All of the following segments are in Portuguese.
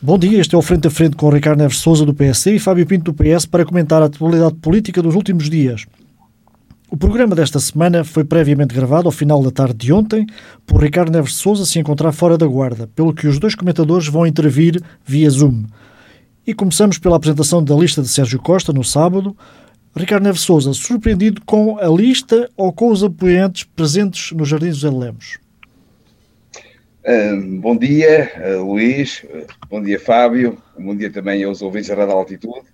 Bom dia, este é o Frente a Frente com Ricardo Neves Souza do PSD e Fábio Pinto do PS para comentar a atualidade política dos últimos dias. O programa desta semana foi previamente gravado ao final da tarde de ontem por Ricardo Neves Souza se encontrar fora da guarda, pelo que os dois comentadores vão intervir via Zoom. E começamos pela apresentação da lista de Sérgio Costa no sábado. Ricardo Neves Souza, surpreendido com a lista ou com os apoiantes presentes nos Jardins dos Lemos? Bom dia, uh, Luís. Bom dia, Fábio. Bom dia também aos ouvintes da Rádio Altitude.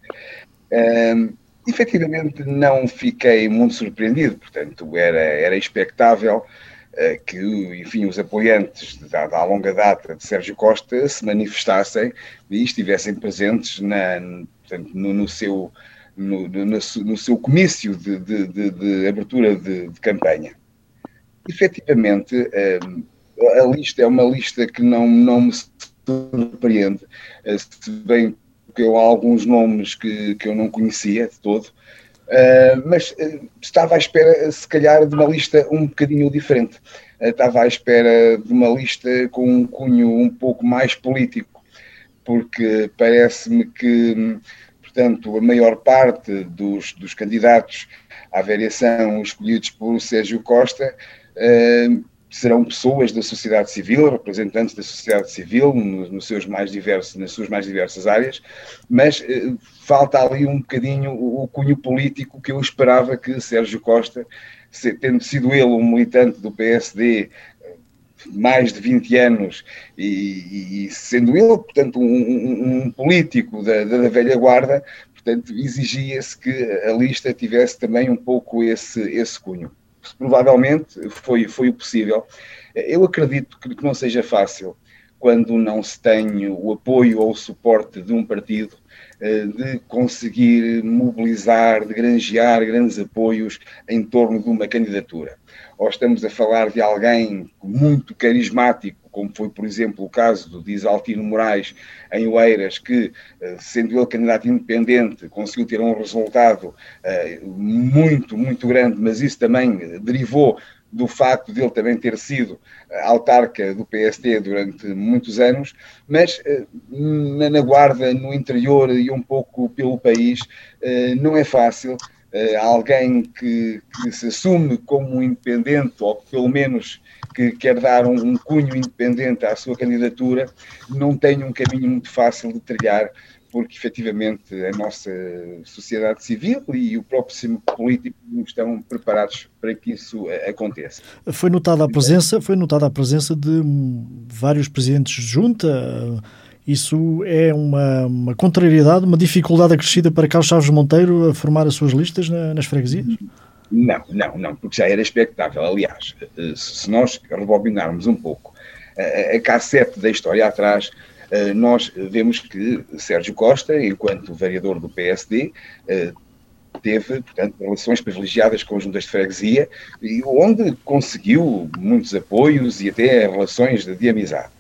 Um, efetivamente, não fiquei muito surpreendido. Portanto, era, era expectável uh, que, enfim, os apoiantes da, da, longa data de Sérgio Costa se manifestassem e estivessem presentes na, portanto, no, no seu no, no, no, seu comício de, de, de, de abertura de, campanha. Efetivamente, um, a lista é uma lista que não, não me surpreende, eh, se bem que eu há alguns nomes que, que eu não conhecia de todo, uh, mas uh, estava à espera, se calhar, de uma lista um bocadinho diferente. Uh, estava à espera de uma lista com um cunho um pouco mais político, porque parece-me que, portanto, a maior parte dos, dos candidatos à variação escolhidos por Sérgio Costa serão pessoas da sociedade civil, representantes da sociedade civil, nos, seus mais diversos, nas suas mais diversas áreas, mas eh, falta ali um bocadinho o, o, cunho político que eu esperava que Sérgio Costa, se, tendo sido ele um militante do PSD eh, mais de 20 anos e, e sendo ele, portanto, um, um, um político da, da, velha guarda, portanto, exigia-se que a lista tivesse também um pouco esse, esse cunho provavelmente foi, foi o possível. Eu acredito que, não seja fácil quando não se tem o apoio ou o suporte de um partido eh, de conseguir mobilizar, de granjear grandes apoios em torno de uma candidatura. Ou estamos a falar de alguém muito carismático, como foi, por exemplo, o caso do Disaltino Moraes em Oeiras, que, eh, sendo ele candidato independente, conseguiu ter um resultado eh, muito, muito grande, mas isso também derivou do facto de ele também ter sido autarca do PST durante muitos anos, mas eh, na, Guarda, no interior e um pouco pelo país, eh, não é fácil. Eh, alguém que, que se assume como independente, ou pelo menos que quer dar um, um, cunho independente à sua candidatura, não tem um caminho muito fácil de trilhar porque efetivamente a nossa sociedade civil e o próprio sistema político não estão preparados para que isso aconteça. Foi notada a presença, foi notada a presença de vários presidentes de junta. Isso é uma, uma contrariedade, uma dificuldade acrescida para Carlos Chaves Monteiro a formar as suas listas na, nas freguesias? Não, não, não, porque já era expectável. Aliás, se nós rebobinarmos um pouco a, a cassete da história atrás, eh, nós vemos que Sérgio Costa, enquanto vereador do PSD, eh, teve, portanto, relações privilegiadas com as juntas de freguesia, e onde conseguiu muitos apoios e até relações de, de amizade.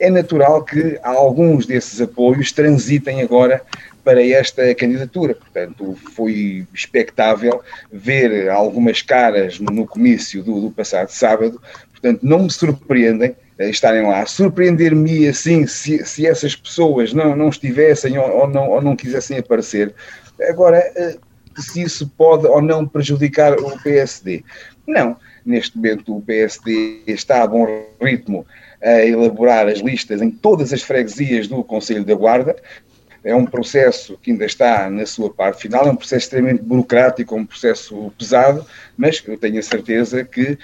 É natural que alguns desses apoios transitem agora para esta candidatura. Portanto, foi expectável ver algumas caras no comício do, do passado sábado. Portanto, não me surpreendem estarem lá. Surpreender-me assim se, se essas pessoas não, não estivessem ou, ou, não, ou não quisessem aparecer. Agora, eh, se isso pode ou não prejudicar o PSD. Não, neste momento o PSD está a bom ritmo a elaborar as listas em todas as freguesias do Conselho da Guarda. É um processo que ainda está na sua parte final, é um processo extremamente burocrático, um processo pesado, mas eu tenho a certeza que,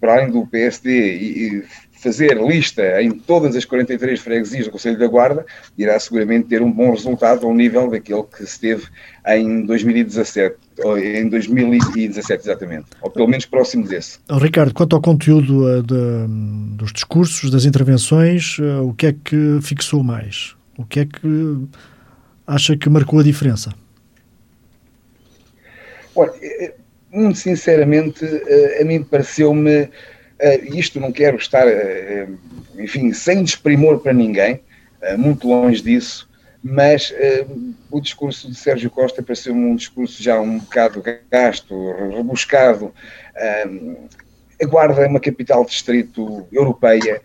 para além do PSD fazer lista em todas as 43 freguesias do Conselho da Guarda, irá seguramente ter um bom resultado ao nível daquele que se teve em 2017, ou em 2017 exatamente, ou pelo menos próximo desse. Oh, Ricardo, quanto ao conteúdo uh, de, dos discursos, das intervenções, uh, o que é que fixou mais? O que é que acha que marcou a diferença? Olha, eh, muito sinceramente, a mim pareceu-me isto não quero estar, enfim, sem desprimor para ninguém, muito longe disso, mas o discurso de Sérgio Costa pareceu-me um discurso já um bocado gasto, rebuscado. a Guarda é uma capital distrito europeia,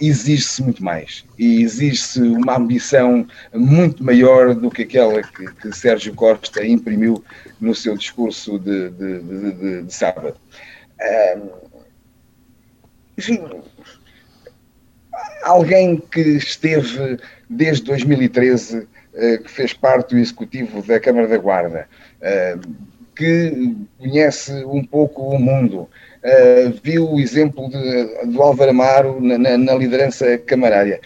exige-se muito mais e exige-se uma ambição muito maior do que aquela que, que Sérgio Costa imprimiu no seu discurso de, de, de, de sábado. enfim, alguém que esteve desde 2013, que fez parte do executivo da Câmara da Guarda, que conhece um pouco o mundo, Uh, viu o exemplo de, do Álvaro Amaro na, na, na, liderança camarária.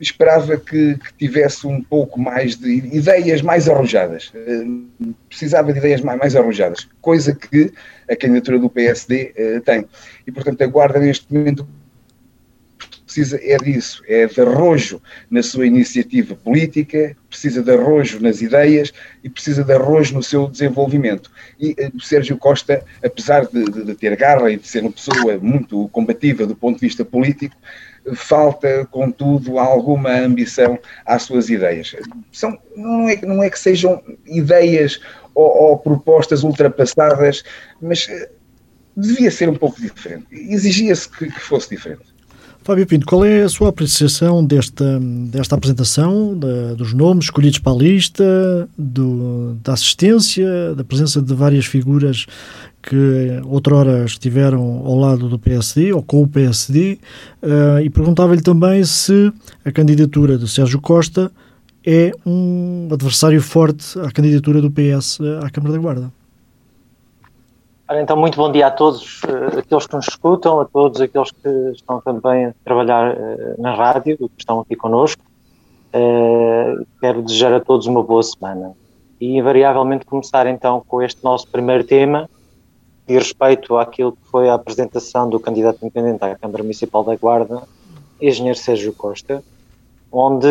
esperava que, que, tivesse um pouco mais de ideias mais arrojadas. Uh, precisava de ideias mais, mais arrojadas, coisa que a candidatura do PSD uh, tem. E, portanto, aguarda neste momento precisa é disso, é de arrojo na sua iniciativa política, precisa de arrojo nas ideias e precisa de arrojo no seu desenvolvimento. E eh, o Sérgio Costa, apesar de, de, de ter garra e de ser uma pessoa muito combativa do ponto de vista político, falta, contudo, alguma ambição às suas ideias. São, não, é, não é que sejam ideias ou, ou propostas ultrapassadas, mas eh, devia ser um pouco diferente. Exigia-se que, que fosse diferente. Fábio Pinto, qual é a sua apreciação desta, desta apresentação, da, dos nomes escolhidos para a lista, do, da assistência, da presença de várias figuras que outrora estiveram ao lado do PSD ou com o PSD, uh, e perguntava-lhe também se a candidatura de Sérgio Costa é um adversário forte à candidatura do PS à Câmara da Guarda. Então, muito bom dia a todos uh, aqueles que nos escutam, a todos aqueles que estão também a trabalhar uh, na rádio, que estão aqui connosco. Uh, quero desejar a todos uma boa semana. E, invariavelmente, começar então com este nosso primeiro tema, de respeito àquilo que foi a apresentação do candidato independente à Câmara Municipal da Guarda, engenheiro Sérgio Costa, onde,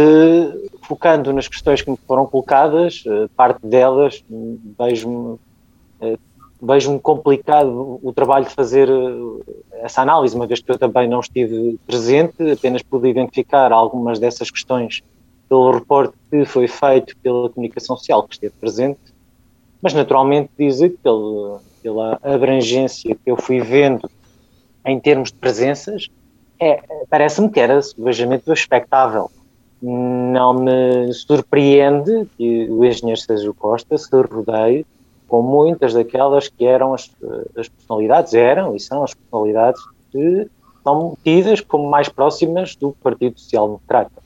focando nas questões que me foram colocadas, parte delas vejo-me vejo-me complicado o trabalho de fazer eh, essa análise, uma vez que eu também não estive presente, apenas pude identificar algumas dessas questões pelo reporte que foi feito pela comunicação social que esteve presente, mas naturalmente dizer que pela, pela abrangência que eu fui vendo em termos de presenças, é, parece-me que era subejamente expectável. Não me surpreende que o engenheiro Sérgio Costa se rodeie com muitas daquelas que eram as, as personalidades, eram e são as personalidades que são tidas como mais próximas do Partido Social Democrata.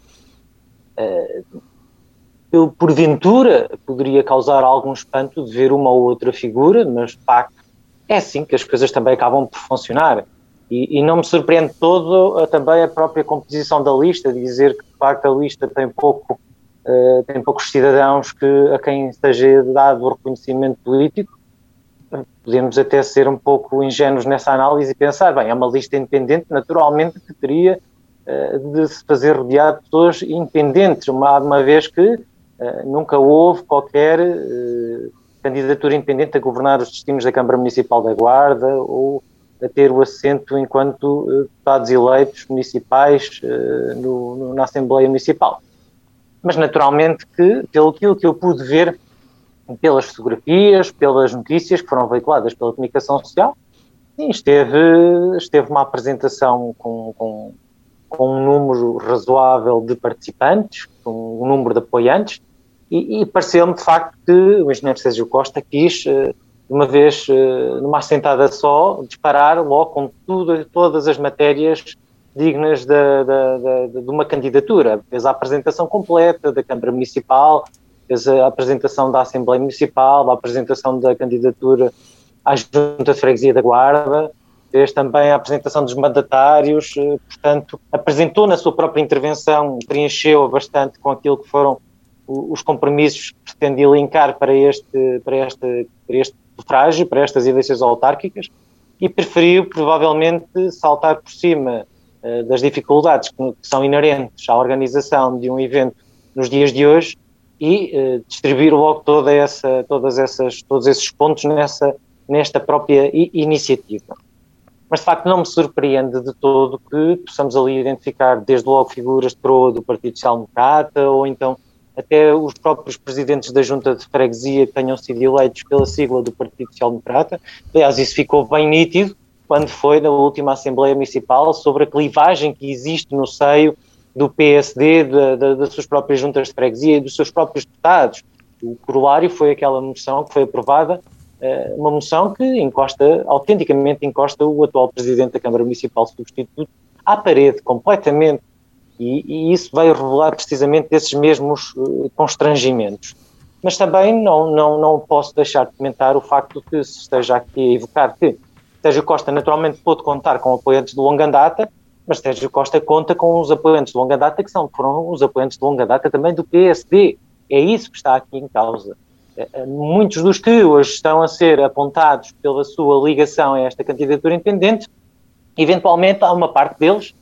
Uh, eu, porventura, poderia causar algum espanto de ver uma ou outra figura, mas de facto é assim que as coisas também acabam por funcionar. E, e não me surpreende todo também a própria composição da lista, dizer que de facto a lista tem pouco uh, tem poucos cidadãos que, a quem seja dado o reconhecimento político. Podemos até ser um pouco ingênuos nessa análise e pensar, bem, é uma lista independente, naturalmente que teria uh, de se fazer rodeado de pessoas independentes, uma, uma vez que uh, nunca houve qualquer candidatura independente a governar os destinos da Câmara Municipal da Guarda ou a ter o assento enquanto deputados eleitos municipais no, no, na Assembleia Municipal mas naturalmente que, pelo que eu pude ver pelas fotografias, pelas notícias que foram veiculadas pela comunicação social, sim, esteve, esteve uma apresentação com, com, com um número razoável de participantes, com um número de apoiantes, e, e pareceu-me de facto que o engenheiro Sérgio Costa quis, eh, de uma vez, eh, numa assentada só, disparar logo com tudo, todas as matérias dignas de, de, de, de, uma candidatura. Fez a apresentação completa da Câmara Municipal, fez a apresentação da Assembleia Municipal, a apresentação da candidatura à Junta de Freguesia da Guarda, fez também a apresentação dos mandatários, eh, portanto, apresentou na sua própria intervenção, preencheu bastante com aquilo que foram os compromissos que pretendia linkar para este, para este, para este sufrágio, para estas eleições autárquicas, e preferiu provavelmente saltar por cima das dificuldades que são inerentes à organização de um evento nos dias de hoje e uh, distribuir logo toda essa, todas essas, todos esses pontos nessa, nesta própria iniciativa. Mas de facto não me surpreende de todo que possamos ali identificar desde logo figuras de proa do Partido Social Democrata ou então até os próprios presidentes da Junta de Freguesia que tenham sido eleitos pela sigla do Partido Social Democrata. Aliás, isso ficou bem nítido quando foi na última Assembleia Municipal, sobre a clivagem que existe no seio do PSD, da, da, das suas próprias juntas de freguesia e dos seus próprios deputados. O corolário foi aquela moção que foi aprovada, eh, uma moção que encosta, autenticamente encosta o atual Presidente da Câmara Municipal substituto à parede, completamente. E, e isso veio revelar precisamente esses mesmos uh, constrangimentos. Mas também não, não, não posso deixar de comentar o facto que se esteja aqui a evocar que Sérgio Costa naturalmente pôde contar com apoiantes de longa data, mas Sérgio Costa conta com os apoiantes de longa data que são, foram os apoiantes de longa data também do PSD. É isso que está aqui em causa. Eh, eh, muitos dos que hoje estão a ser apontados pela sua ligação a esta candidatura independente, eventualmente há uma parte deles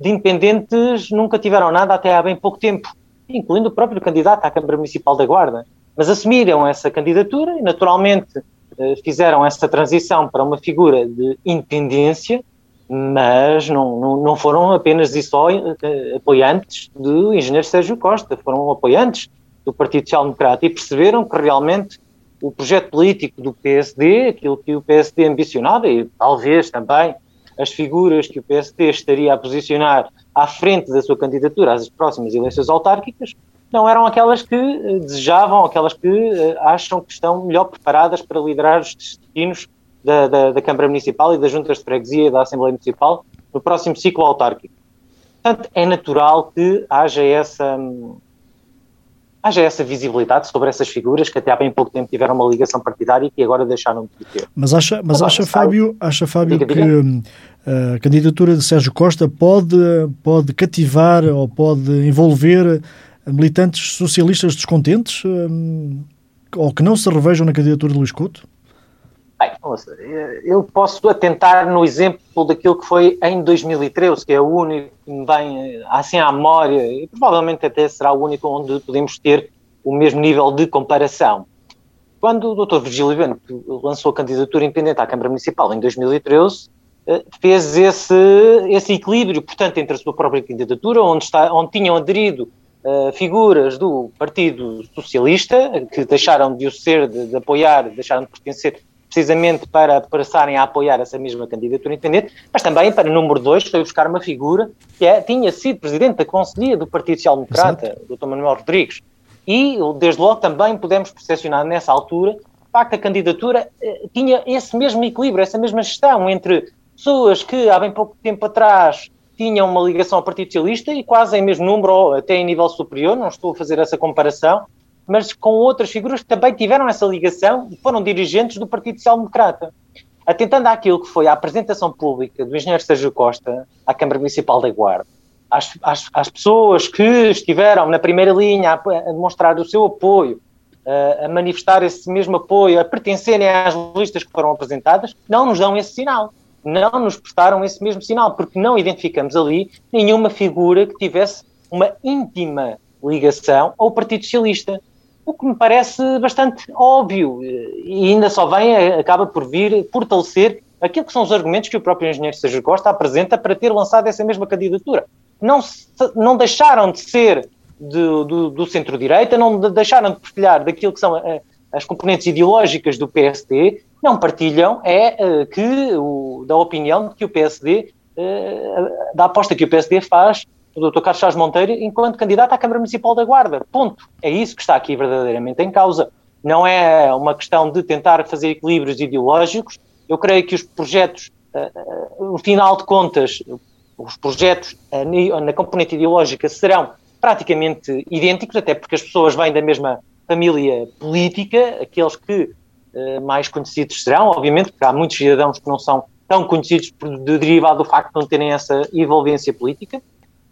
de independentes nunca tiveram nada até há bem pouco tempo, incluindo o próprio candidato à Câmara Municipal da Guarda. Mas assumiram essa candidatura e, naturalmente, fizeram essa transição para uma figura de independência, mas não, não, não foram apenas e só eh, apoiantes do engenheiro Sérgio Costa, foram apoiantes do Partido Social Democrata e perceberam que realmente o projeto político do PSD, aquilo que o PSD ambicionava e talvez também as figuras que o PSD estaria a posicionar à frente da sua candidatura às próximas eleições autárquicas, não eram aquelas que uh, desejavam, aquelas que uh, acham que estão melhor preparadas para liderar os destinos da, da, da, Câmara Municipal e das juntas de freguesia e da Assembleia Municipal no próximo ciclo autárquico. Portanto, é natural que haja essa, um, haja essa visibilidade sobre essas figuras que até há bem pouco tempo tiveram uma ligação partidária e que agora deixaram de ter. Mas acha, mas acha Fábio, acha Fábio diga, que diga. Eh, a candidatura de Sérgio Costa pode, pode cativar ou pode envolver militantes socialistas descontentes um, ou que não se revejam na candidatura de Luís Couto? Bem, eu posso atentar no exemplo daquilo que foi em 2013, que é o único que me vem assim à memória, e provavelmente até será o único onde podemos ter o mesmo nível de comparação. Quando o Dr. Virgílio Bueno lançou a candidatura independente à Câmara Municipal em 2013, eh, fez esse, esse equilíbrio, portanto, entre a sua própria candidatura, onde, está, onde tinham aderido uh, figuras do Partido Socialista, que deixaram de o ser, de, de apoiar, deixaram de pertencer precisamente para passarem a apoiar essa mesma candidatura independente, mas também para número dois foi buscar uma figura que é, tinha sido presidente da Conselhia do Partido Social Democrata, o Dr. Manuel Rodrigues, e desde logo também pudemos percepcionar nessa altura, de facto a candidatura eh, tinha esse mesmo equilíbrio, essa mesma gestão entre pessoas que há bem pouco tempo atrás tinham uma ligação ao Partido Socialista e quase em mesmo número, ou até em nível superior, não estou a fazer essa comparação, mas com outras figuras que também tiveram essa ligação e foram dirigentes do Partido Social Democrata. Atentando àquilo que foi a apresentação pública do engenheiro Sérgio Costa à Câmara Municipal da Guarda, às, às, às pessoas que estiveram na primeira linha a, a demonstrar o seu apoio, a, a manifestar esse mesmo apoio, a pertencerem às listas que foram apresentadas, não nos dão esse sinal não nos prestaram esse mesmo sinal, porque não identificamos ali nenhuma figura que tivesse uma íntima ligação ao Partido Socialista. O que me parece bastante óbvio e ainda só vem, acaba por vir fortalecer aquilo que são os argumentos que o próprio engenheiro Sérgio Costa apresenta para ter lançado essa mesma candidatura. Não, não deixaram de ser do, do, do centro-direita, não deixaram de partilhar daquilo que são eh, as componentes ideológicas do PSD, não partilham é uh, que o, da opinião que o PSD, eh, da aposta que o PSD faz do Dr. Carlos Chaves Monteiro enquanto candidato à Câmara Municipal da Guarda. Ponto. É isso que está aqui verdadeiramente em causa. Não é uma questão de tentar fazer equilíbrios ideológicos. Eu creio que os projetos, no final de contas, os projetos na componente ideológica serão praticamente idênticos, até porque as pessoas vêm da mesma família política, aqueles que mais conhecidos serão, obviamente, porque há muitos cidadãos que não são tão conhecidos por, de derivado do facto de não terem essa envolvência política,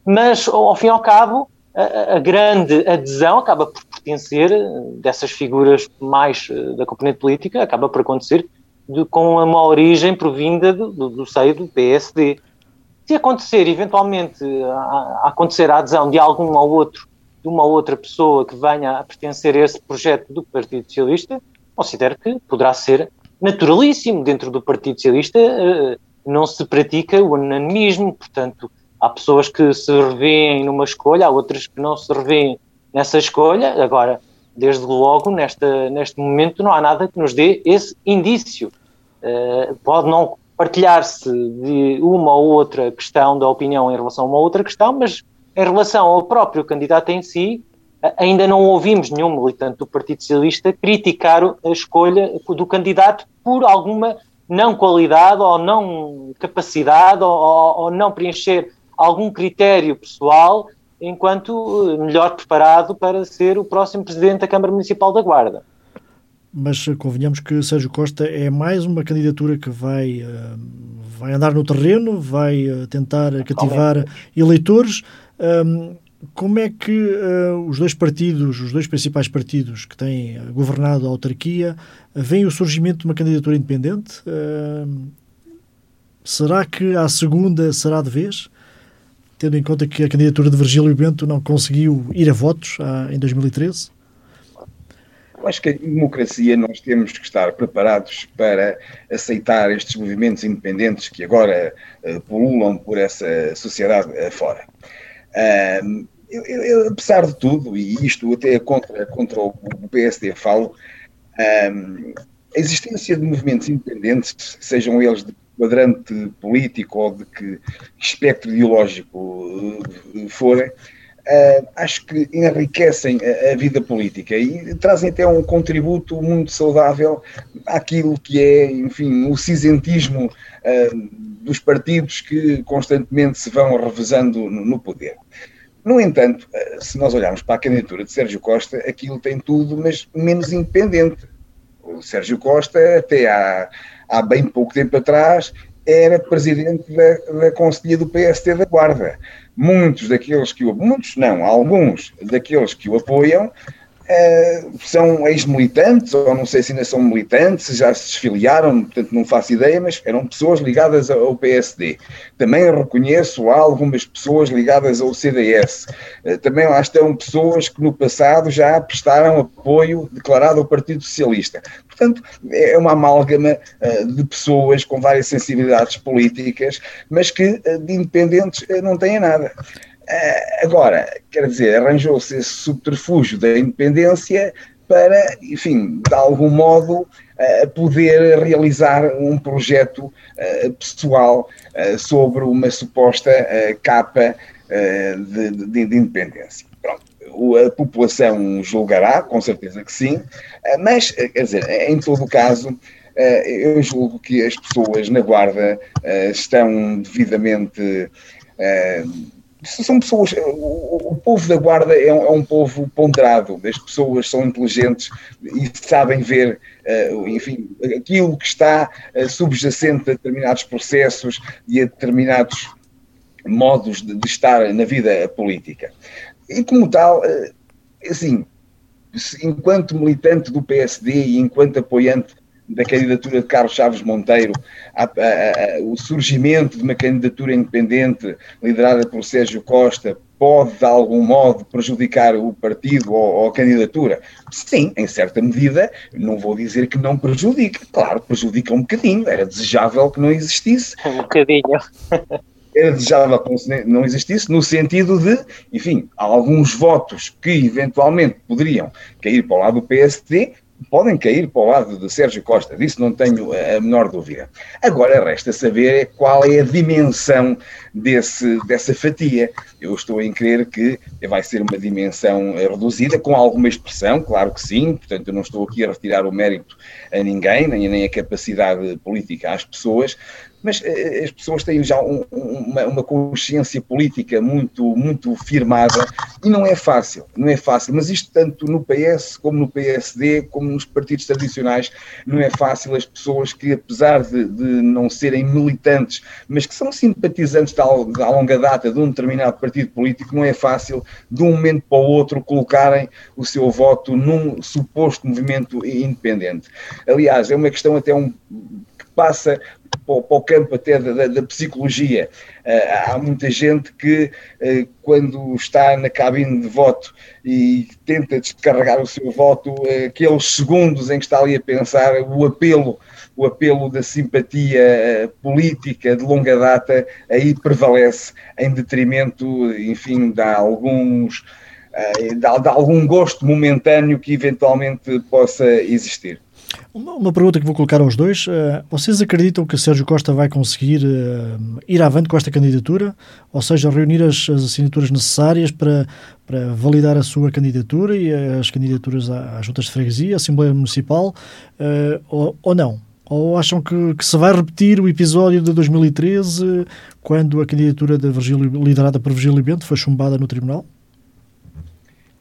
mas ao fim e ao cabo a, a grande adesão acaba por pertencer eh, dessas figuras mais uh, da componente política, acaba por acontecer de, com uma origem provinda do, do, do seio do PSD. Se acontecer, eventualmente, a, a acontecer a adesão de algum ou outro de uma outra pessoa que venha a pertencer a esse projeto do Partido Socialista, considero que poderá ser naturalíssimo. Dentro do Partido Socialista eh, não se pratica o unanimismo, portanto, há pessoas que se revêem numa escolha, há outras que não se revêem nessa escolha. Agora, desde logo, nesta, neste momento, não há nada que nos dê esse indício. Uh, pode não partilhar-se de uma ou outra questão da opinião em relação a uma outra questão, mas em relação ao próprio candidato em si, ainda não ouvimos nenhum militante do Partido Socialista criticar a escolha do candidato por alguma não qualidade ou não capacidade ou, ou não preencher algum critério pessoal enquanto melhor preparado para ser o próximo presidente da Câmara Municipal da Guarda. Mas convenhamos que Sérgio Costa é mais uma candidatura que vai, uh, vai andar no terreno, vai tentar cativar eleitores. Um, como é que uh, os dois partidos, os dois principais partidos que têm governado a autarquia, veem o surgimento de uma candidatura independente? Uh, será que a segunda será de vez? Tendo em conta que a candidatura de Virgílio Bento não conseguiu ir a votos ah, em 2013? Eu acho que a democracia nós temos que estar preparados para aceitar estes movimentos independentes que agora uh, pululam por essa sociedade fora. Eu, eu, apesar de tudo, e isto até é contra, contra o, PSD falo, um, a existência de movimentos independentes, sejam eles de quadrante político ou de que espectro ideológico uh, forem, uh, acho que enriquecem a, a, vida política e trazem até um contributo muito saudável àquilo que é, enfim, o cisentismo uh, dos partidos que constantemente se vão revezando no, poder. No entanto, eh, se nós olharmos para a candidatura de Sérgio Costa, aquilo tem tudo, mas menos independente. O Sérgio Costa, até há, há bem pouco tempo atrás, era presidente da, da Conselhia do PST da Guarda. Muitos daqueles que o. Muitos não, alguns daqueles que o apoiam Uh, são ex-militantes, ou não sei se ainda são militantes, já se desfiliaram, portanto não faço ideia, mas eram pessoas ligadas ao PSD. Também reconheço algumas pessoas ligadas ao CDS. Uh, também lá estão pessoas que no passado já prestaram apoio declarado ao Partido Socialista. Portanto, é uma amálgama uh, de pessoas com várias sensibilidades políticas, mas que de independentes não têm nada. Eh, agora, quer dizer, arranjou-se esse subterfúgio da independência para, enfim, de algum modo, uh, poder realizar um projeto uh, pessoal sobre uma suposta capa de, de, de, independência. Pronto. A população julgará, com certeza que sim, mas, quer dizer, em todo o caso, eu julgo que as pessoas na Guarda estão devidamente são pessoas, o, o, povo da Guarda é um, é um, povo ponderado, as pessoas são inteligentes e sabem ver, uh, enfim, aquilo que está uh, subjacente a determinados processos e a determinados modos de, de estar na vida política. E como tal, uh, assim, enquanto militante do PSD e enquanto apoiante da candidatura de Carlos Chaves Monteiro, a, a, a, o surgimento de uma candidatura independente liderada por Sérgio Costa pode, de algum modo, prejudicar o partido ou, ou, a candidatura? Sim, em certa medida, não vou dizer que não prejudica, claro, prejudica um bocadinho, era desejável que não existisse. Um bocadinho. Era desejável que não existisse, no sentido de, enfim, alguns votos que eventualmente poderiam cair para o lado do PSD, podem cair para o lado de Sérgio Costa, disso não tenho a menor dúvida. Agora resta saber qual é a dimensão desse, dessa fatia. Eu estou em crer que vai ser uma dimensão reduzida, com alguma expressão, claro que sim, portanto eu não estou aqui a retirar o mérito a ninguém, nem, nem a capacidade política às pessoas, mas uh, as pessoas têm já um, uma, uma, consciência política muito, muito firmada e não é fácil, não é fácil, mas isto tanto no PS como no PSD, como nos partidos tradicionais, não é fácil as pessoas que apesar de, de não serem militantes, mas que são simpatizantes de longa data de um determinado partido político, não é fácil de um momento para o outro colocarem o seu voto num suposto movimento independente. Aliás, é uma questão até um passa para o campo até da, da psicologia. Uh, há muita gente que, uh, quando está na cabine de voto e tenta descarregar o seu voto, aqueles segundos em que está ali a pensar, o apelo, o apelo da simpatia política de longa data, aí prevalece em detrimento, enfim, de alguns. De algum gosto momentâneo que eventualmente possa existir. Uma, pergunta que vou colocar aos dois. Uh, vocês acreditam que Sérgio Costa vai conseguir uh, ir avante com esta candidatura? Ou seja, reunir as, as, assinaturas necessárias para, para validar a sua candidatura e as candidaturas às juntas de freguesia, à Assembleia Municipal, uh, ou, ou, não? Ou acham que, que, se vai repetir o episódio de 2013, quando a candidatura da Virgílio, liderada por Virgílio Bento foi chumbada no Tribunal?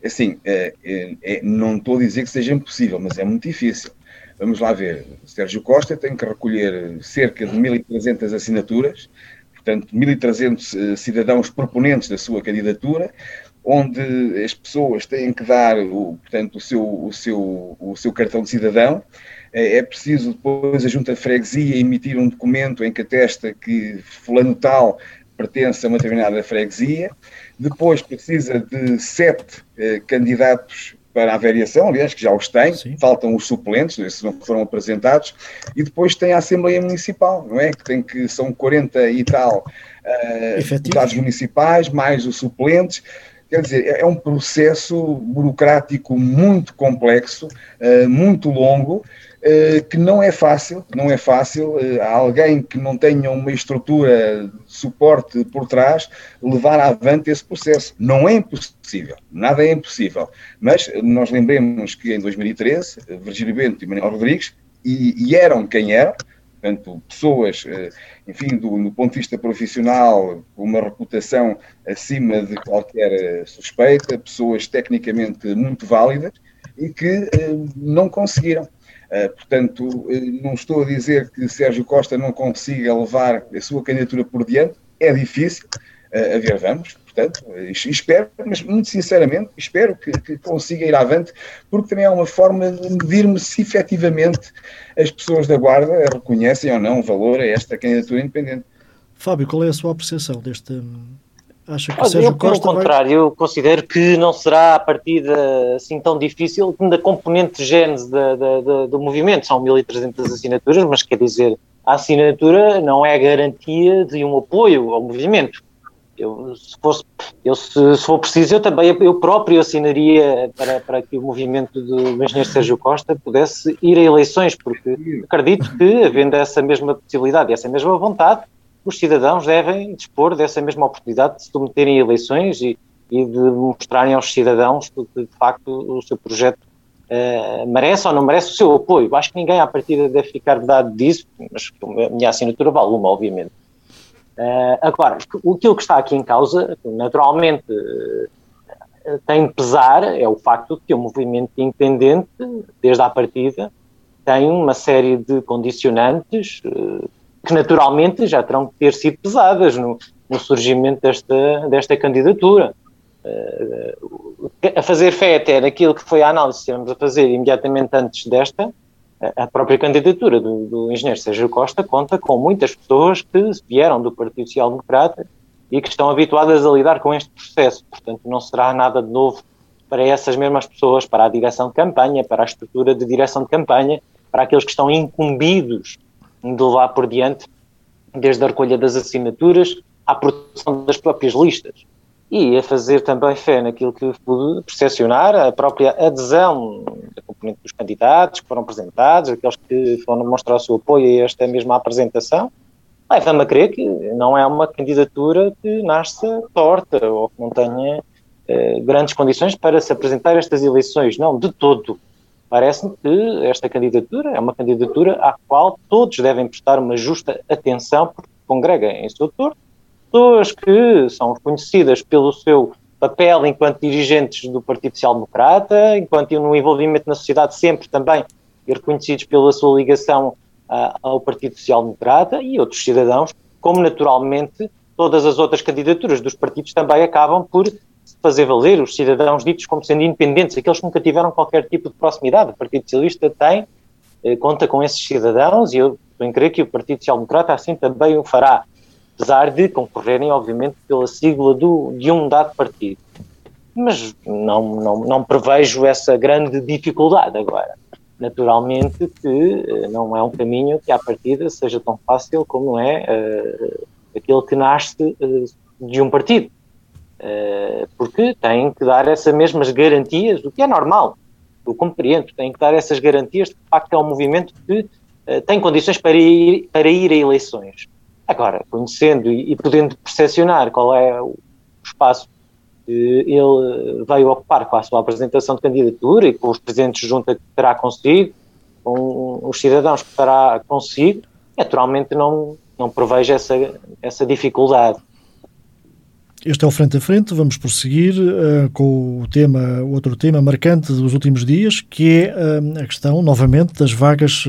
Assim, é, é, não estou a dizer que seja impossível, mas é muito difícil. Vamos lá ver. Sérgio Costa tem que recolher cerca de 1.300 assinaturas, portanto, 1.300 eh, cidadãos proponentes da sua candidatura, onde as pessoas têm que dar o, portanto, o, seu, o, seu, o seu cartão de cidadão. É, é preciso depois a Junta de Freguesia emitir um documento em que atesta que fulano tal pertence a uma determinada freguesia. Depois precisa de sete eh, candidatos para a variação, aliás, que já os tem, Sim. faltam os suplentes, esses não foram apresentados, e depois tem a Assembleia Municipal, não é? Que tem que são 40 e tal uh, deputados municipais, mais os suplentes. Quer dizer, é um processo burocrático muito complexo, uh, muito longo, eh, que não é fácil, não é fácil uh, alguém que não tenha uma estrutura de suporte por trás levar avante esse processo. Não é impossível, nada é impossível. Mas nós lembremos que em 2013, Virgílio Bento e Manuel Rodrigues, e, e eram quem eram, portanto, pessoas, enfim, do, do ponto de vista profissional, com uma reputação acima de qualquer suspeita, pessoas tecnicamente muito válidas e que não conseguiram portanto, eh, não estou a dizer que Sérgio Costa não consiga levar a sua candidatura por diante, é difícil, uh, a ver, vamos, portanto, espero, mas muito sinceramente, espero que, que, consiga ir avante, porque também é uma forma de medir-me se efetivamente as pessoas da Guarda reconhecem ou não o valor a esta candidatura independente. Fábio, qual é a sua apreciação deste, Acha que Olha, Sérgio eu, Costa pelo contrário, vai... considero que não será a partida assim tão difícil, da componente gênese do movimento são 1.300 assinaturas, mas quer dizer, a assinatura não é garantia de um apoio ao movimento. Eu, se, fosse, eu, se, se for preciso, eu também eu próprio assinaria para, para que o movimento do engenheiro Sérgio Costa pudesse ir a eleições, porque acredito que, havendo essa mesma possibilidade e essa mesma vontade, os cidadãos devem dispor dessa mesma oportunidade de se submeterem a eleições e, e de mostrarem aos cidadãos que, de facto, o seu projeto uh, merece ou não merece o seu apoio. Acho que ninguém, à partida, deve ficar dado disso, mas a minha assinatura vale uma, obviamente. Uh, agora, aquilo que está aqui em causa, naturalmente, uh, tem pesar, é o facto de que o movimento independente, desde a partida, tem uma série de condicionantes que naturalmente já terão que ter sido pesadas no, no surgimento desta, desta candidatura. Uh, a fazer fé até naquilo que foi a análise que estivemos a fazer imediatamente antes desta, a própria candidatura do, do engenheiro Sérgio Costa conta com muitas pessoas que vieram do Partido Social Democrata e que estão habituadas a lidar com este processo. Portanto, não será nada de novo para essas mesmas pessoas, para a direção de campanha, para a estrutura de direção de campanha, para aqueles que estão incumbidos de levar por diante, desde a recolha das assinaturas à produção das próprias listas. E a fazer também fé naquilo que pude percepcionar, a própria adesão da componente dos candidatos que foram apresentados, aqueles que foram mostrar o seu apoio a esta mesma apresentação, leva-me a crer que não é uma candidatura que nasce torta ou que não tenha eh, grandes condições para se apresentar estas eleições. Não, de todo. Parece-me que esta candidatura é uma candidatura à qual todos devem prestar uma justa atenção, porque congrega em seu torno pessoas que são conhecidas pelo seu papel enquanto dirigentes do Partido Social Democrata, enquanto no envolvimento na sociedade sempre também e reconhecidos pela sua ligação uh, ao Partido Social Democrata e outros cidadãos, como naturalmente todas as outras candidaturas dos partidos também acabam por fazer valer os cidadãos ditos como sendo independentes, aqueles que nunca tiveram qualquer tipo de proximidade. O Partido Socialista tem, eh, conta com esses cidadãos e eu em crer que o Partido Social Democrata assim também o fará, apesar de concorrerem, obviamente, pela sigla do, de um dado partido. Mas não, não, não prevejo essa grande dificuldade agora. Naturalmente que eh, não é um caminho que à partida seja tão fácil como é uh, aquele que nasce uh, de um partido porque têm que dar essas mesmas garantias, o que é normal. eu compreendo, tem que dar essas garantias de que, de facto, é um movimento que uh, tem condições para ir, para ir a eleições. Agora, conhecendo e, podendo percepcionar qual é o espaço que ele veio ocupar com a sua apresentação de candidatura e com os presentes de junta que terá consigo, com os cidadãos que terá consigo, naturalmente não, não prevejo essa, essa dificuldade. Este é o Frente a Frente. Vamos prosseguir uh, com o tema, outro tema marcante dos últimos dias, que é uh, a questão, novamente, das vagas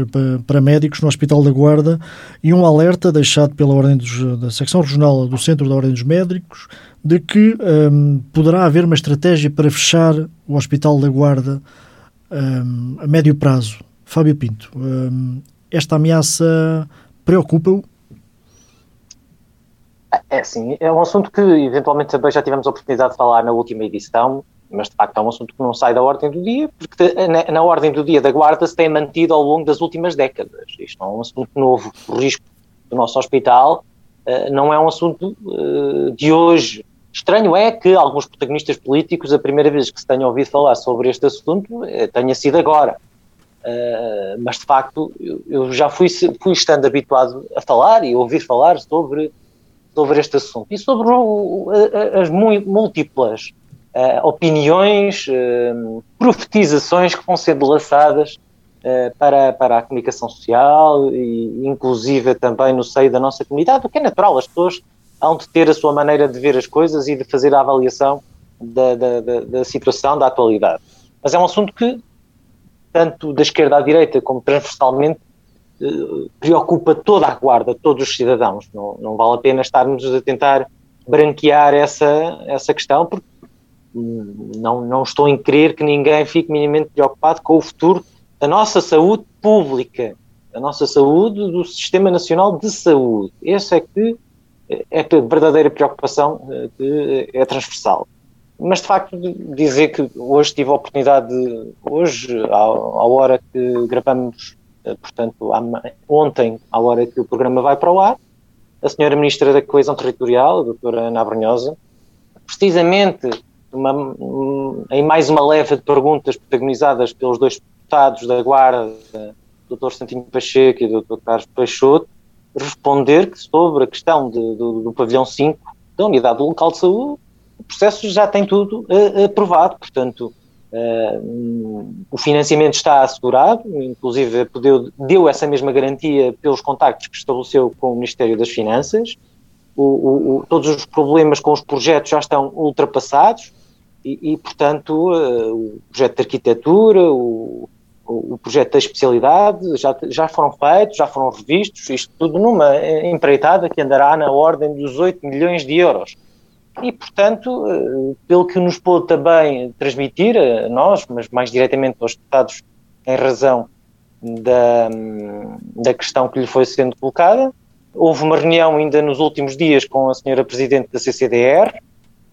para médicos no Hospital da Guarda e um alerta deixado pela Ordem dos, da Secção Regional do Centro da Ordem dos Médicos de que um, poderá haver uma estratégia para fechar o Hospital da Guarda um, a médio prazo. Fábio Pinto, um, esta ameaça preocupa-o? É sim, é um assunto que eventualmente também já tivemos a oportunidade de falar na última edição, mas de facto é um assunto que não sai da ordem do dia, porque na, na ordem do dia da guarda se tem mantido ao longo das últimas décadas. Isto não é um assunto novo. O risco do nosso hospital uh, não é um assunto uh, de hoje. Estranho é que alguns protagonistas políticos, a primeira vez que se tenham ouvido falar sobre este assunto, uh, tenha sido agora. mas de facto, eu, eu já fui, fui estando habituado a falar e ouvir falar sobre sobre este assunto e sobre o, as múltiplas uh, opiniões, uh, profetizações que vão sendo lançadas uh, para, para a comunicação social e inclusive também no seio da nossa comunidade, o que é natural, as pessoas hão de ter a sua maneira de ver as coisas e de fazer a avaliação da, da, da, da situação, da atualidade. Mas é um assunto que, tanto da esquerda à direita como transversalmente, preocupa toda a guarda, todos os cidadãos. Não, não vale a pena estarmos a tentar branquear essa, essa questão, porque não, não estou em crer que ninguém fique minimamente preocupado com o futuro da nossa saúde pública, da nossa saúde, do Sistema Nacional de Saúde. Essa é que é a verdadeira preocupação eh, que é transversal. Mas, de facto, dizer que hoje tive a oportunidade, de, hoje, à, à hora que gravamos portanto, ontem, à hora que o programa vai para o ar, a senhora Ministra da Coesão Territorial, a doutora Ana Abrunhosa, precisamente uma, em mais uma leva de perguntas protagonizadas pelos dois deputados da Guarda, o Dr. Pacheco e o Dr. Carlos Peixoto, responder que sobre a questão de, do, do pavilhão 5 da Unidade Local de Saúde, o processo já tem tudo uh, aprovado, portanto, Uh, o financiamento está assegurado, inclusive deu, deu, essa mesma garantia pelos contactos que estabeleceu com o Ministério das Finanças. O, o, o, todos os problemas com os projetos já estão ultrapassados e, e portanto, uh, o projeto de arquitetura, o, projeto da especialidade já, já foram feitos, já foram revistos, isto tudo numa empreitada que andará na ordem dos 8 milhões de euros e, portanto, eh, pelo que nos pôde também transmitir a nós, mas mais diretamente aos deputados, em razão da, da questão que lhe foi sendo colocada, houve uma reunião ainda nos últimos dias com a senhora Presidente da CCDR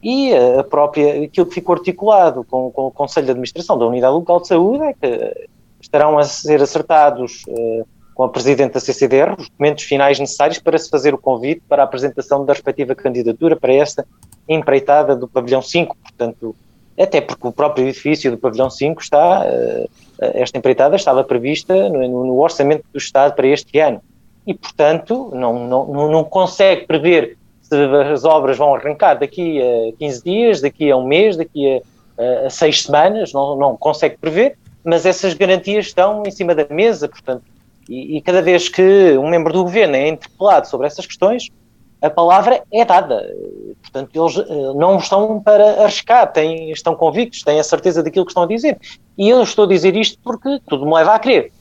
e a própria, aquilo que ficou articulado com, com o Conselho de Administração da Unidade Local de Saúde é que estarão a ser acertados uh, com a Presidente da CCDR os documentos finais necessários para se fazer o convite para a apresentação da respectiva candidatura para esta empreitada do pavilhão 5, portanto, até porque o próprio edifício do pavilhão 5 está, eh, esta empreitada estava prevista no, no orçamento do Estado para este ano. E, portanto, não, não, não consegue prever se as obras vão arrancar daqui a 15 dias, daqui a um mês, daqui a, a seis semanas, não, não consegue prever, mas essas garantias estão em cima da mesa, portanto, e, e cada vez que um membro do governo é interpelado sobre essas questões, a palavra é dada. Portanto, eles uh, não estão para arriscar, têm, estão convictos, têm a certeza daquilo que estão a dizer. E eu estou a dizer isto porque tudo me leva a crer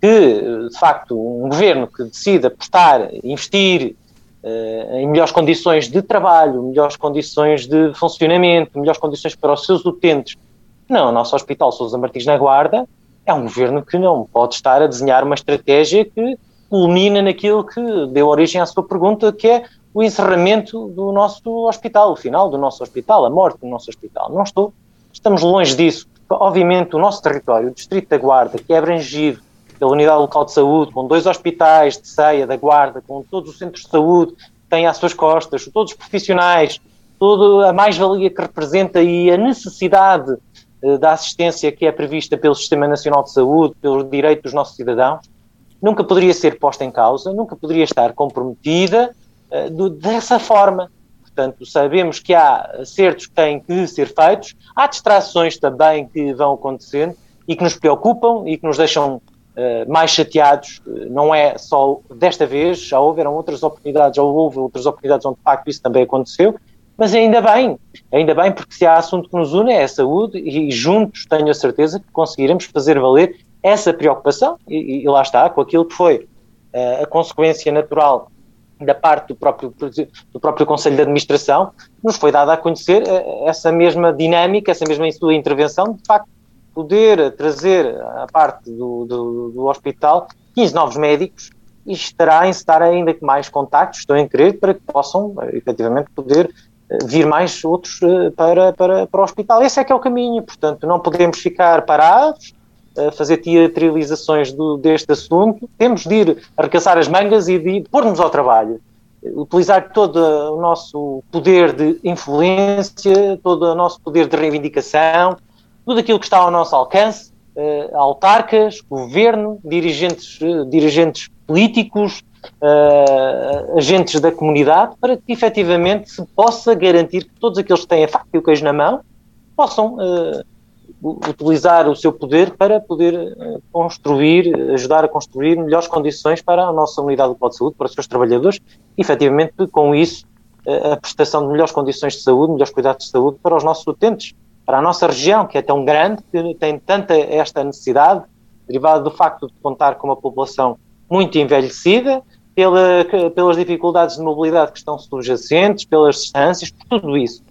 que, de facto, um governo que decida apostar, investir uh, em melhores condições de trabalho, melhores condições de funcionamento, melhores condições para os seus utentes, não, o nosso Hospital Sousa Martins na Guarda é um governo que não pode estar a desenhar uma estratégia que culmina naquilo que deu origem à sua pergunta, que é o encerramento do nosso hospital, o final do nosso hospital, a morte do nosso hospital. Não estou, estamos longe disso. Obviamente, o nosso território, o Distrito da Guarda, que é abrangido pela Unidade Local de Saúde, com dois hospitais de ceia da Guarda, com todos os centros de saúde que têm às suas costas, todos os profissionais, toda a mais-valia que representa e a necessidade da assistência que é prevista pelo Sistema Nacional de Saúde, pelo direito dos nossos cidadãos, nunca poderia ser posta em causa, nunca poderia estar comprometida uh, dessa forma. Portanto, sabemos que há acertos que têm que ser feitos, há distrações também que vão acontecendo e que nos preocupam e que nos deixam uh, mais chateados. Não é só desta vez, já houveram outras oportunidades, já houve outras oportunidades onde de facto isso também aconteceu, mas ainda bem, ainda bem, porque se há assunto que nos une é a saúde e juntos tenho a certeza que conseguiremos fazer valer essa preocupação e, e lá está, com aquilo que foi uh, a consequência natural da parte do próprio, do próprio Conselho de Administração, nos foi dada a conhecer uh, essa mesma dinâmica, essa mesma sua intervenção, de facto, poder trazer a parte do, do, do hospital 15 novos médicos e estará a encetar ainda mais contactos, estou em querer, para que possam, efetivamente, poder vir mais outros para, para, para o hospital. Esse é que é o caminho, portanto, não podemos ficar parados, fazer teatralizações do, deste assunto, temos de ir arregaçar as mangas e de pôr-nos ao trabalho. Utilizar todo o nosso poder de influência, todo o nosso poder de reivindicação, tudo aquilo que está ao nosso alcance, uh, autarcas, governo, dirigentes, dirigentes políticos, uh, agentes da comunidade, para que efetivamente se possa garantir que todos aqueles que têm a faca e o queijo na mão possam utilizar o seu poder para poder eh, construir, ajudar a construir melhores condições para a nossa unidade de saúde, para os seus trabalhadores, e efetivamente com isso a prestação de melhores condições de saúde, melhores cuidados de saúde para os nossos utentes, para a nossa região, que é tão grande, que tem tanta esta necessidade, derivada do facto de contar com uma população muito envelhecida, pela, pelas dificuldades de mobilidade que estão subjacentes, pelas distâncias, por tudo isso.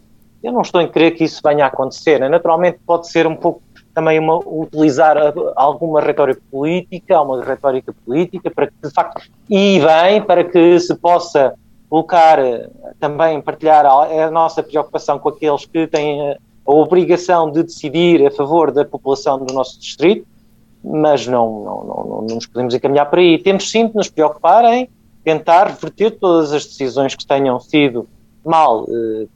Eu não estou em crer que isso venha a acontecer. Naturalmente pode ser um pouco também uma, utilizar alguma retórica política, uma retórica política para que de facto e bem para que se possa colocar também partilhar a, a nossa preocupação com aqueles que têm a, a, obrigação de decidir a favor da população do nosso distrito, mas não, não, não, não nos podemos encaminhar por aí. Temos sim de nos preocupar em tentar reverter todas as decisões que tenham sido mal eh,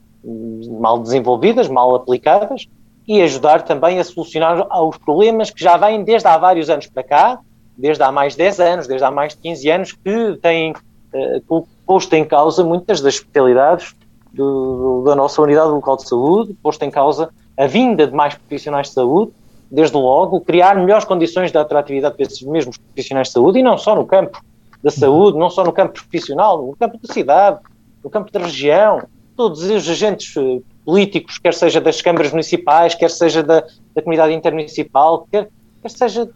mal desenvolvidas, mal aplicadas, e ajudar também a solucionar os problemas que já vêm desde há vários anos para cá, desde há mais de 10 anos, desde há mais de 15 anos, que têm uh, posto em causa muitas das especialidades do, da nossa unidade local de saúde, posto em causa a vinda de mais profissionais de saúde, desde logo, criar melhores condições de atratividade para esses mesmos profissionais de saúde, e não só no campo da saúde, não só no campo profissional, no campo da cidade, no campo da região, todos os agentes eh, políticos, quer seja das câmaras municipais, quer seja da, da comunidade intermunicipal, quer, quer seja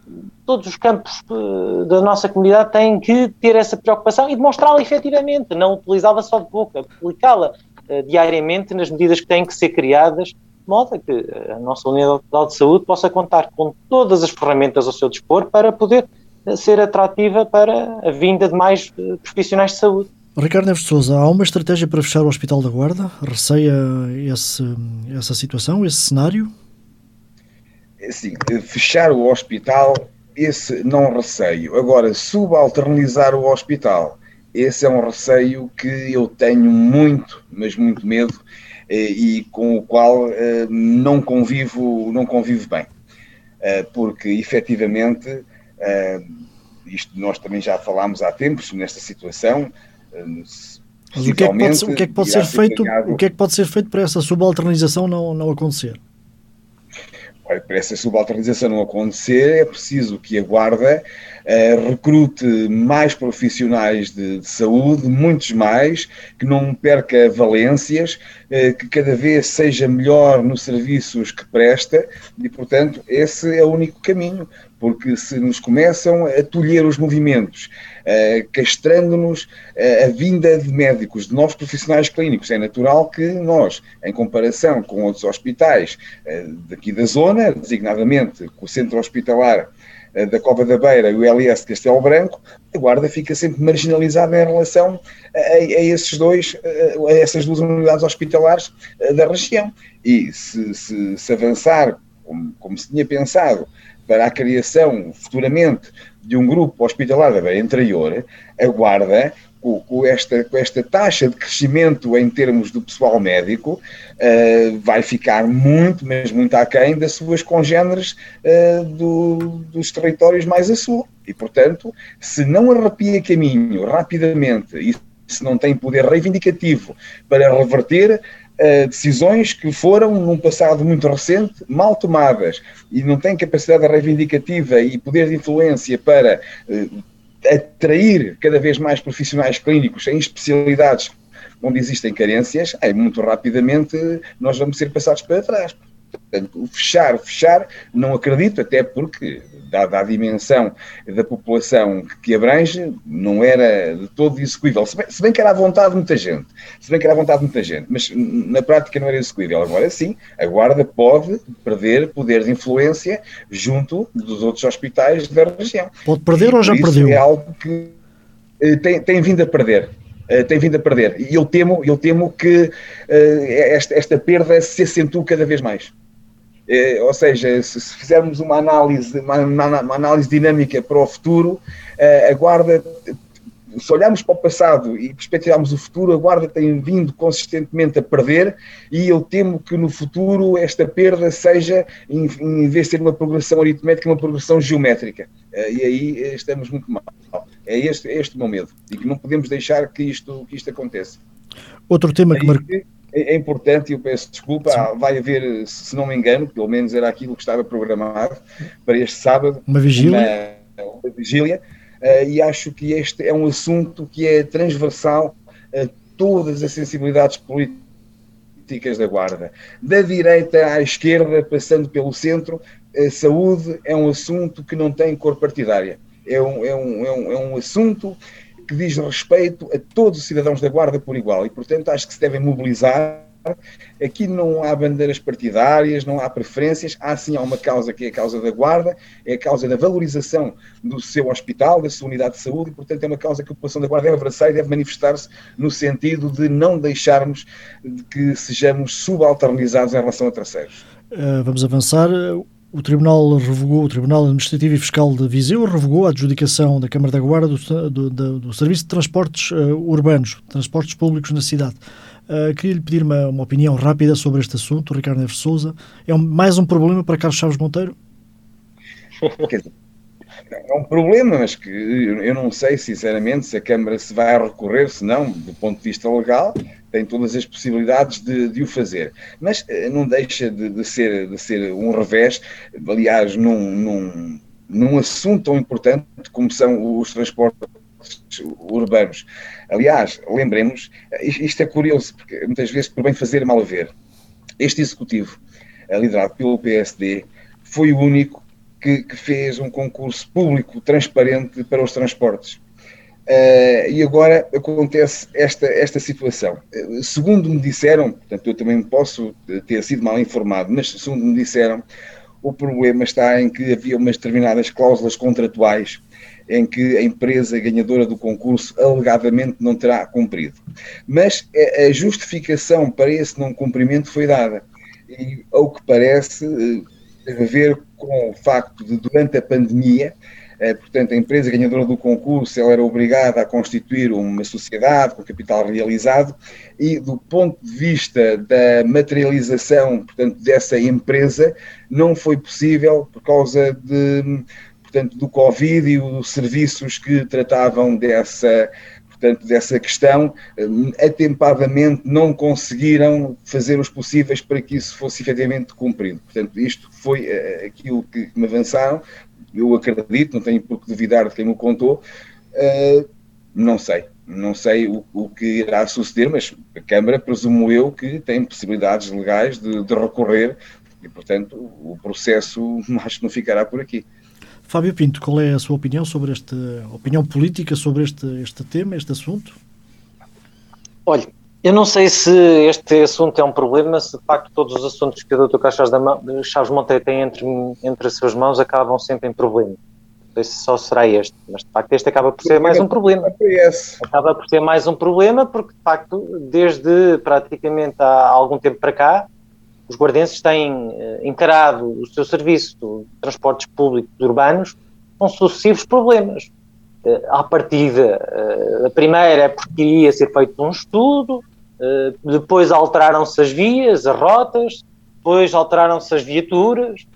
todos os campos uh, da nossa comunidade têm que ter essa preocupação e demonstrá-la efetivamente, não utilizá-la só de boca, aplicá-la uh, diariamente nas medidas que têm que ser criadas, de modo a que a nossa unidade de saúde possa contar com todas as ferramentas ao seu dispor para poder ser atrativa para a vinda de mais uh, profissionais de saúde. Ricardo Neves de Souza, há uma estratégia para fechar o Hospital da Guarda? Receia esse, essa situação, esse cenário? É Sim, fechar o hospital, esse não receio. Agora, subalternizar o hospital, esse é um receio que eu tenho muito, mas muito medo eh, e com o qual eh, não convivo, não convivo bem. Eh, porque, efetivamente, isto nós também já falámos há tempos nesta situação, mas o que, é que pode, o que é que pode ser feito? O que é que pode ser feito para essa subalternização não, não acontecer? Olha, para essa subalternização não acontecer, é preciso que a Guarda uh, recrute mais profissionais de, de, saúde, muitos mais, que não perca valências, uh, que cada vez seja melhor nos serviços que presta e, portanto, esse é o único caminho, porque se nos começam a tolher os movimentos, uh, castrando-nos uh, a vinda de médicos, de novos profissionais clínicos. É natural que nós, em comparação com outros hospitais uh, daqui da zona, designadamente com o centro hospitalar da Cova da Beira e o LS de Castelo Branco, a Guarda fica sempre marginalizada em relação a, a esses dois, a essas duas unidades hospitalares da região. E se, se, se avançar, como, como se tinha pensado, para a criação futuramente de um grupo hospitalar da Beira Interior, a Guarda com, com, esta, com esta taxa de crescimento em termos do pessoal médico, uh, vai ficar muito, mas muito aquém das suas congêneres uh, do, dos territórios mais a sul. E, portanto, se não arrepia caminho rapidamente e se não tem poder reivindicativo para reverter uh, decisões que foram, num passado muito recente, mal tomadas e não tem capacidade reivindicativa e poder de influência para uh, atrair cada vez mais profissionais clínicos em especialidades onde existem carências, aí muito rapidamente nós vamos ser passados para trás. Portanto, fechar, fechar, não acredito, até porque, dada a dimensão da população que abrange, não era de todo execuível. Se bem, se bem, que era à vontade de muita gente, se bem que era à vontade de muita gente, mas na prática não era execuível. Agora sim, a Guarda pode perder poder de influência junto dos outros hospitais da região. Pode perder e, ou já perdeu? É algo que eh, tem, tem vindo a perder. Uh, tem vindo a perder. E eu temo, eu temo que uh, esta, esta perda se acentue cada vez mais. Eh, ou seja, se, se, fizermos uma análise, uma, uma, análise dinâmica para o futuro, eh, a Guarda, se olharmos para o passado e perspectivarmos o futuro, a Guarda tem vindo consistentemente a perder e eu temo que no futuro esta perda seja, em, em vez de ser uma progressão aritmética, uma progressão geométrica. Eh, e aí estamos muito mal. É este, é este o meu medo. E que não podemos deixar que isto, que isto aconteça. Outro tema que marcou é, é importante, eu peço desculpa, vai haver, se não me engano, pelo menos era aquilo que estava programado para este sábado, uma vigília, uma, uma vigília. Uh, e acho que este é um assunto que é transversal a todas as sensibilidades políticas da Guarda, da direita à esquerda, passando pelo centro, a saúde é um assunto que não tem cor partidária, é um, é um, é um, é um assunto que diz respeito a todos os cidadãos da Guarda por igual e, portanto, acho que se devem mobilizar. Aqui não há bandeiras partidárias, não há preferências, há sim há uma causa que é a causa da Guarda, é a causa da valorização do seu hospital, da sua unidade de saúde, e portanto é uma causa que a população da Guarda deve abraçar e deve manifestar-se no sentido de não deixarmos de que sejamos subalternizados em relação a terceiros. Uh, vamos avançar. O Tribunal revogou, o Tribunal Administrativo e Fiscal de Viseu revogou a adjudicação da Câmara da Guarda do, do, do, do Serviço de Transportes uh, Urbanos, Transportes Públicos na cidade. Uh, Queria-lhe pedir uma, uma, opinião rápida sobre este assunto, Ricardo Neves Souza. É um, mais um problema para Carlos Chaves Monteiro? é um problema, mas que eu não sei, sinceramente, se a Câmara se vai recorrer, se não, do ponto de vista legal, tem todas as possibilidades de, de o fazer. Mas eh, não deixa de, de, ser, de ser um revés, aliás, num, num, num assunto tão importante como são os transportes urbanos. Aliás, lembremos, isto é curioso, porque muitas vezes, por bem fazer, mal haver, este executivo, eh, liderado pelo PSD, foi o único que, que fez um concurso público transparente para os transportes. Uh, e agora acontece esta, esta situação. Uh, segundo me disseram, portanto, eu também posso ter sido mal informado, mas segundo me disseram, o problema está em que havia umas determinadas cláusulas contratuais em que a empresa ganhadora do concurso alegadamente não terá cumprido. Mas a justificação para esse não cumprimento foi dada. E, ao que parece, teve a ver com o facto de, durante a pandemia, eh, portanto, a empresa ganhadora do concurso ela era obrigada a constituir uma sociedade com capital realizado e, do ponto de vista da materialização portanto, dessa empresa, não foi possível por causa de, portanto, do Covid e os serviços que tratavam dessa portanto, dessa questão, eh, atempadamente não conseguiram fazer os possíveis para que isso fosse efetivamente cumprido. Portanto, isto foi eh, aquilo que me avançaram, eu acredito, não tenho por que duvidar de quem me contou, uh, não sei. Não sei o, o, que irá suceder, mas a Câmara presumo eu que tem possibilidades legais de, de recorrer e, portanto, o processo acho que não ficará por aqui. Fábio Pinto, qual é a sua opinião sobre esta opinião política sobre este, este tema, este assunto? Olha, eu não sei se este assunto é um problema, se de facto todos os assuntos que o Dr. Carlos Chaves Monteiro tem entre, entre as suas mãos acabam sempre em problema. Não sei se só será este, mas de facto este acaba por ser mais um problema. Acaba por ser mais um problema porque de facto desde praticamente há algum tempo para cá os guardenses têm eh, encarado o seu serviço de transportes públicos urbanos com sucessivos problemas. À partida, a primeira é porque iria ser feito um estudo, depois alteraram-se as vias, as rotas, depois alteraram-se as viaturas,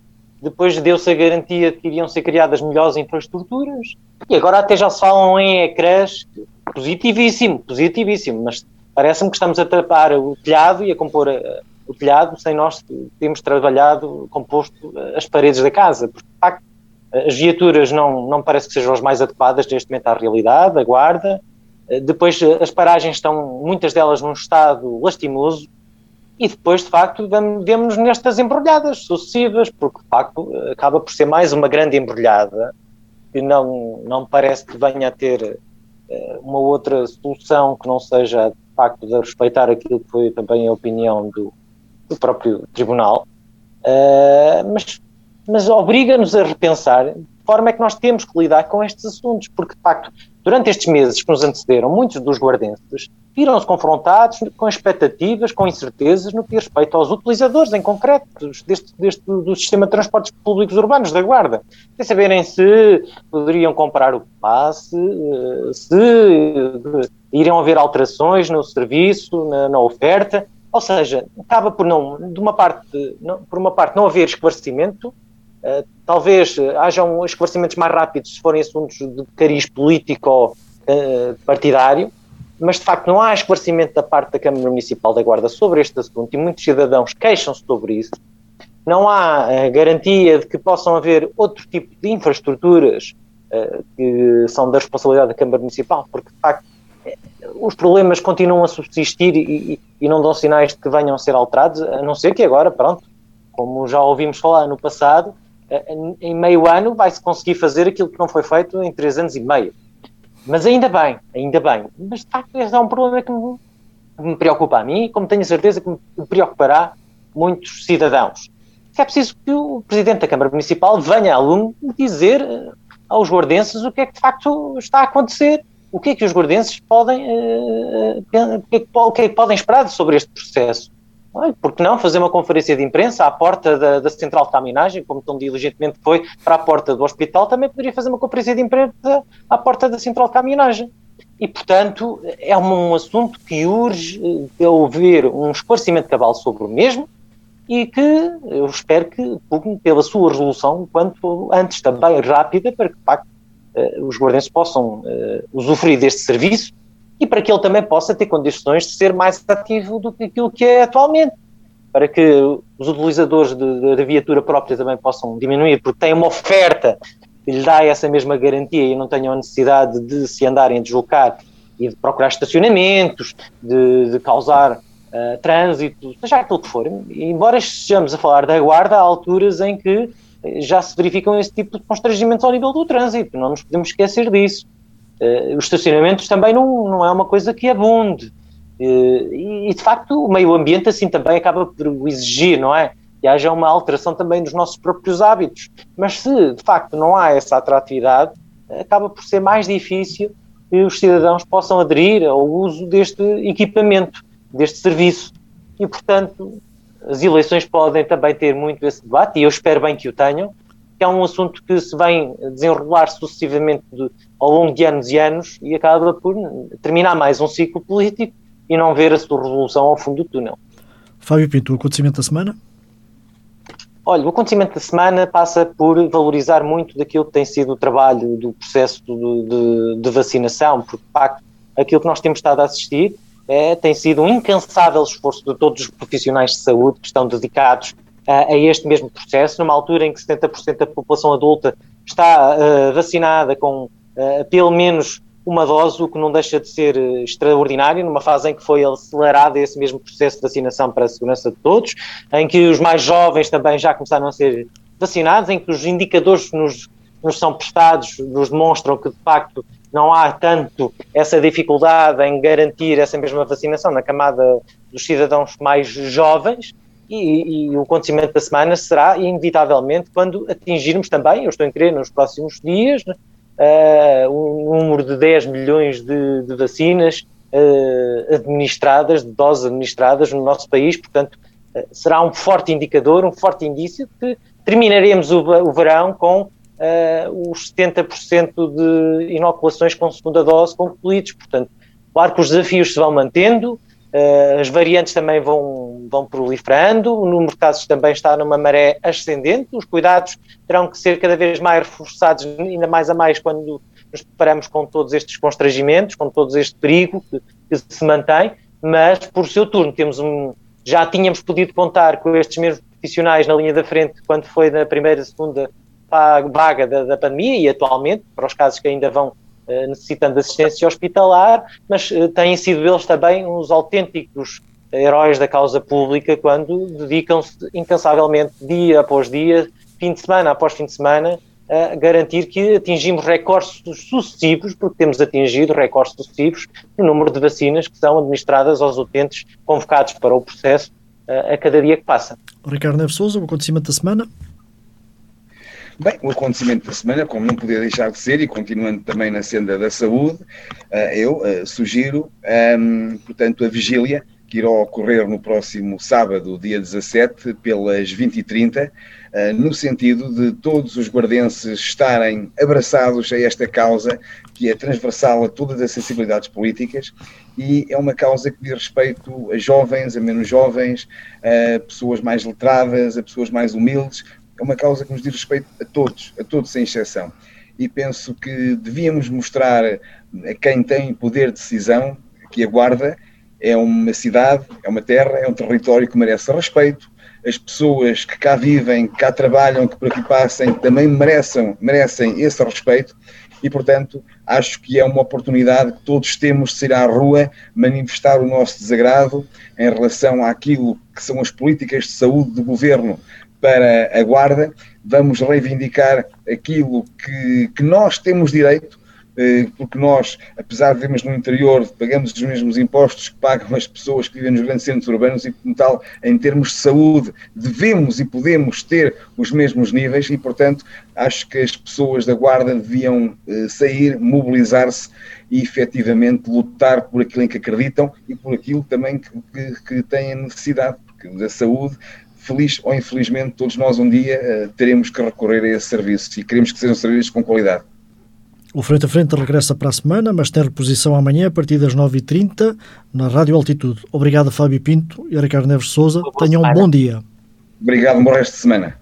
depois deu-se a garantia de que iriam ser criadas melhores infraestruturas, e agora até já se falam em ecrãs, positivíssimo, positivíssimo, mas parece-me que estamos a tapar o telhado e a compor a, o telhado sem nós termos trabalhado, composto as paredes da casa, porque de facto as viaturas não, não parece que sejam as mais adequadas neste momento à realidade, a guarda, depois as paragens estão, muitas delas num estado lastimoso, e depois, de facto, vemos nestas embrulhadas sucessivas, porque, de facto, acaba por ser mais uma grande embrulhada que não, não parece que venha a ter uh, uma outra solução que não seja, de facto, de respeitar aquilo que foi também a opinião do, do próprio Tribunal, uh, mas, mas obriga-nos a repensar de forma é que nós temos que lidar com estes assuntos, porque, de facto, durante estes meses que nos antecederam, muitos dos guardenses viram-se confrontados com expectativas, com incertezas no que diz respeito aos utilizadores, em concreto, deste, deste, do sistema de transportes públicos urbanos da Guarda. Sem saberem se poderiam comprar o passe, eh, se eh, iriam haver alterações no serviço, na, na oferta. Ou seja, acaba por não, de uma parte, não, por uma parte, não haver esclarecimento, Uh, talvez hajam esclarecimentos mais rápidos se forem assuntos de cariz político ou uh, partidário, mas de facto não há esclarecimento da parte da Câmara Municipal da Guarda sobre este assunto e muitos cidadãos queixam-se sobre isso. Não há garantia de que possam haver outro tipo de infraestruturas que são da responsabilidade da Câmara Municipal, porque de facto eh, os problemas continuam a subsistir e, e, não dão sinais de que venham a ser alterados, a não ser que agora, pronto, como já ouvimos falar no passado, em meio ano vai-se conseguir fazer aquilo que não foi feito em três anos e meio. Mas ainda bem, ainda bem. Mas de facto, este é um problema que me, me preocupa a mim e, como tenho certeza, que me preocupará muitos cidadãos. É preciso que o Presidente da Câmara Municipal venha a lume dizer eh, aos guardenses o que é que de facto está a acontecer, o que é que os guardenses podem, o, que é o que é que podem esperar sobre este processo. Por que não fazer uma conferência de imprensa à porta da, da central de caminhagem, como tão diligentemente foi para a porta do hospital, também poderia fazer uma conferência de imprensa à porta da central de caminhagem. E, portanto, é um assunto que urge a ouvir um esclarecimento cabal sobre o mesmo e que eu espero que pugne pela sua resolução quanto antes também rápida para que, de facto, eh, os guardenses possam uh, usufruir deste serviço e para que ele também possa ter condições de ser mais ativo do que aquilo que é atualmente, para que os utilizadores da viatura própria também possam diminuir, porque tem uma oferta que lhe dá essa mesma garantia e não tenham a necessidade de se andarem a deslocar e de procurar estacionamentos, de, de causar uh, trânsito, seja aquilo que for. Embora estejamos a falar da guarda, há alturas em que já se verificam esse tipo de constrangimentos ao nível do trânsito, não nos podemos esquecer disso. Uh, os estacionamentos também não, não é uma coisa que abunde. Uh, e, e, de facto, o meio ambiente assim também acaba por exigir, não é? Que haja uma alteração também dos nossos próprios hábitos. Mas se de facto não há essa atratividade, acaba por ser mais difícil que os cidadãos possam aderir ao uso deste equipamento, deste serviço. E, portanto, as eleições podem também ter muito esse debate, e eu espero bem que o tenham, que é um assunto que se vem desenrolar sucessivamente de, ao longo de anos e anos e acaba por terminar mais um ciclo político e não ver a sua resolução ao fundo do túnel. Fábio Pinto, o acontecimento da semana? Olha, o acontecimento da semana passa por valorizar muito daquilo que tem sido o trabalho do processo de, de, vacinação, porque, de facto, aquilo que nós temos estado a assistir é, tem sido um incansável esforço de todos os profissionais de saúde que estão dedicados a, este mesmo processo, numa altura em que 70% da população adulta está uh, vacinada com uh, pelo menos uma dose, o que não deixa de ser uh, extraordinário, numa fase em que foi acelerado esse mesmo processo de vacinação para a segurança de todos, em que os mais jovens também já começaram a ser vacinados, em que os indicadores nos, nos são prestados nos demonstram que, de facto, não há tanto essa dificuldade em garantir essa mesma vacinação na camada dos cidadãos mais jovens, e, e, o acontecimento da semana será, inevitavelmente, quando atingirmos também, eu estou em crer, nos próximos dias, uh, um número de 10 milhões de, de vacinas uh, administradas, de doses administradas no nosso país, portanto, uh, será um forte indicador, um forte indício de que terminaremos o, o verão com os 70% de inoculações com segunda dose concluídos. Portanto, claro que os desafios se vão mantendo, as variantes também vão, vão proliferando, o número de casos também está numa maré ascendente, os cuidados terão que ser cada vez mais reforçados, ainda mais a mais quando nos deparamos com todos estes constrangimentos, com todo este perigo que, que se mantém, mas por seu turno temos um, já tínhamos podido contar com estes mesmos profissionais na linha da frente quando foi na primeira, segunda vaga da, da pandemia e atualmente, para os casos que ainda vão necessitando de assistência hospitalar, mas uh, têm sido eles também uns autênticos heróis da causa pública quando dedicam-se incansavelmente, dia após dia, fim de semana após fim de semana, a garantir que atingimos recordes sucessivos, porque temos atingido recordes sucessivos no número de vacinas que são administradas aos utentes convocados para o processo uh, a cada dia que passa. Ricardo Neves Souza, o acontecimento da semana? Bem, o acontecimento da semana, como não podia deixar de ser, e continuando também na senda da saúde, eh, eu eh, sugiro, ehm, portanto, a vigília que irá ocorrer no próximo sábado, dia 17, pelas 20h30, eh, no sentido de todos os guardenses estarem abraçados a esta causa, que é transversal a todas as sensibilidades políticas e é uma causa que diz respeito a jovens, a menos jovens, a pessoas mais letradas, a pessoas mais humildes, é uma causa que nos diz respeito a todos, a todos sem exceção. E penso que devíamos mostrar a quem tem poder de decisão que a Guarda é uma cidade, é uma terra, é um território que merece respeito. As pessoas que cá vivem, que cá trabalham, que por aqui passem, também merecem, merecem esse respeito e, portanto, acho que é uma oportunidade que todos temos de sair à rua, manifestar o nosso desagrado em relação àquilo que são as políticas de saúde do governo para a Guarda, vamos reivindicar aquilo que, que nós temos direito, eh, porque nós, apesar de vivermos no interior, pagamos os mesmos impostos que pagam as pessoas que vivem nos grandes centros urbanos e, como tal, em termos de saúde, devemos e podemos ter os mesmos níveis e, portanto, acho que as pessoas da Guarda deviam eh, sair, mobilizar-se e, efetivamente, lutar por aquilo em que acreditam e por aquilo também que, que, que têm necessidade, porque da saúde feliz ou infelizmente, todos nós um dia uh, teremos que recorrer a esse serviço e queremos que sejam serviços com qualidade. O Frente a Frente regressa para a semana, mas tem reposição amanhã a partir das 9h30 na Rádio Altitude. Obrigado, Fábio Pinto e Ricardo Neves Souza. Tenham um bom dia. Obrigado, um bom resto de semana.